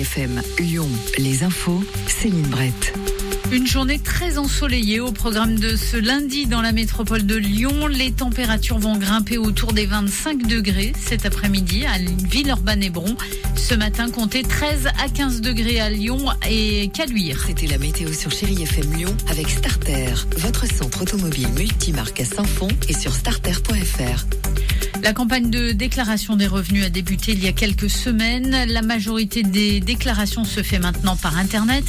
FM. Lyon. Les infos. Céline Brett. Une journée très ensoleillée au programme de ce lundi dans la métropole de Lyon. Les températures vont grimper autour des 25 degrés cet après-midi à Villeurbanne-Hébron. Ce matin, comptez 13 à 15 degrés à Lyon et Caluire. C'était la météo sur Chérie FM Lyon avec Starter. Votre centre automobile multimarque à Saint-Fond et sur starter.fr. La campagne de déclaration des revenus a débuté il y a quelques semaines. La majorité des déclarations se fait maintenant par Internet.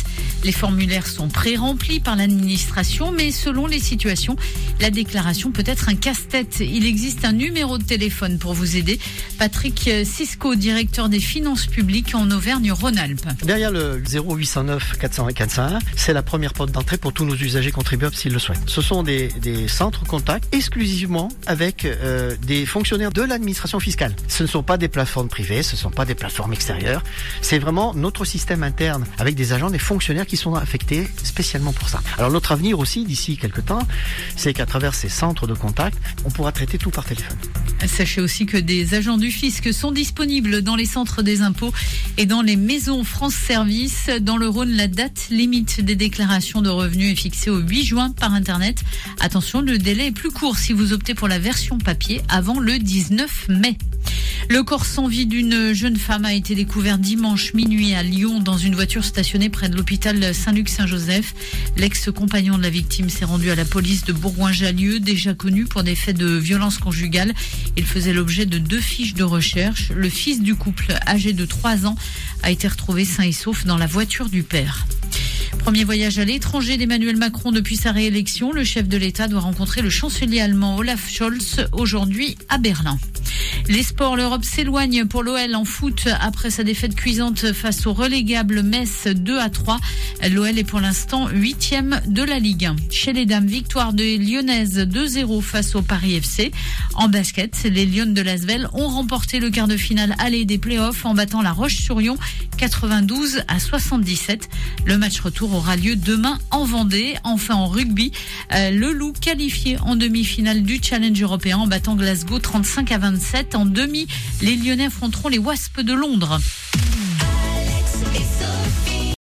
Les formulaires sont pré-remplis par l'administration, mais selon les situations, la déclaration peut être un casse-tête. Il existe un numéro de téléphone pour vous aider. Patrick Cisco, directeur des finances publiques en Auvergne-Rhône-Alpes. Derrière le 0809 401 401, c'est la première porte d'entrée pour tous nos usagers contribuables s'ils le souhaitent. Ce sont des, des centres contacts exclusivement avec euh, des fonctionnaires de l'administration fiscale. Ce ne sont pas des plateformes privées, ce ne sont pas des plateformes extérieures. C'est vraiment notre système interne avec des agents, des fonctionnaires qui sont affectés spécialement pour ça. Alors notre avenir aussi, d'ici quelques temps, c'est qu'à travers ces centres de contact, on pourra traiter tout par téléphone. Sachez aussi que des agents du fisc sont disponibles dans les centres des impôts et dans les maisons France Service. Dans le Rhône, la date limite des déclarations de revenus est fixée au 8 juin par Internet. Attention, le délai est plus court si vous optez pour la version papier avant le 19 mai. Le corps sans vie d'une jeune femme a été découvert dimanche minuit à Lyon dans une voiture stationnée près de l'hôpital Saint-Luc-Saint-Joseph. L'ex-compagnon de la victime s'est rendu à la police de Bourgoin-Jallieu, déjà connu pour des faits de violence conjugale. Il faisait l'objet de deux fiches de recherche. Le fils du couple, âgé de 3 ans, a été retrouvé sain et sauf dans la voiture du père. Premier voyage à l'étranger d'Emmanuel Macron depuis sa réélection. Le chef de l'État doit rencontrer le chancelier allemand Olaf Scholz aujourd'hui à Berlin. Les sports, l'Europe s'éloigne pour l'OL en foot après sa défaite cuisante face au relégable Metz 2 à 3. L'OL est pour l'instant huitième de la Ligue 1. Chez les dames, victoire des Lyonnaises 2-0 face au Paris FC. En basket, les Lyonnes de Lasvel ont remporté le quart de finale aller des playoffs en battant la Roche-sur-Yon 92 à 77. Le match retour aura lieu demain en Vendée. Enfin en rugby, euh, le Loup qualifié en demi-finale du Challenge européen en battant Glasgow 35 à 27. En demi, les Lyonnais affronteront les Wasps de Londres.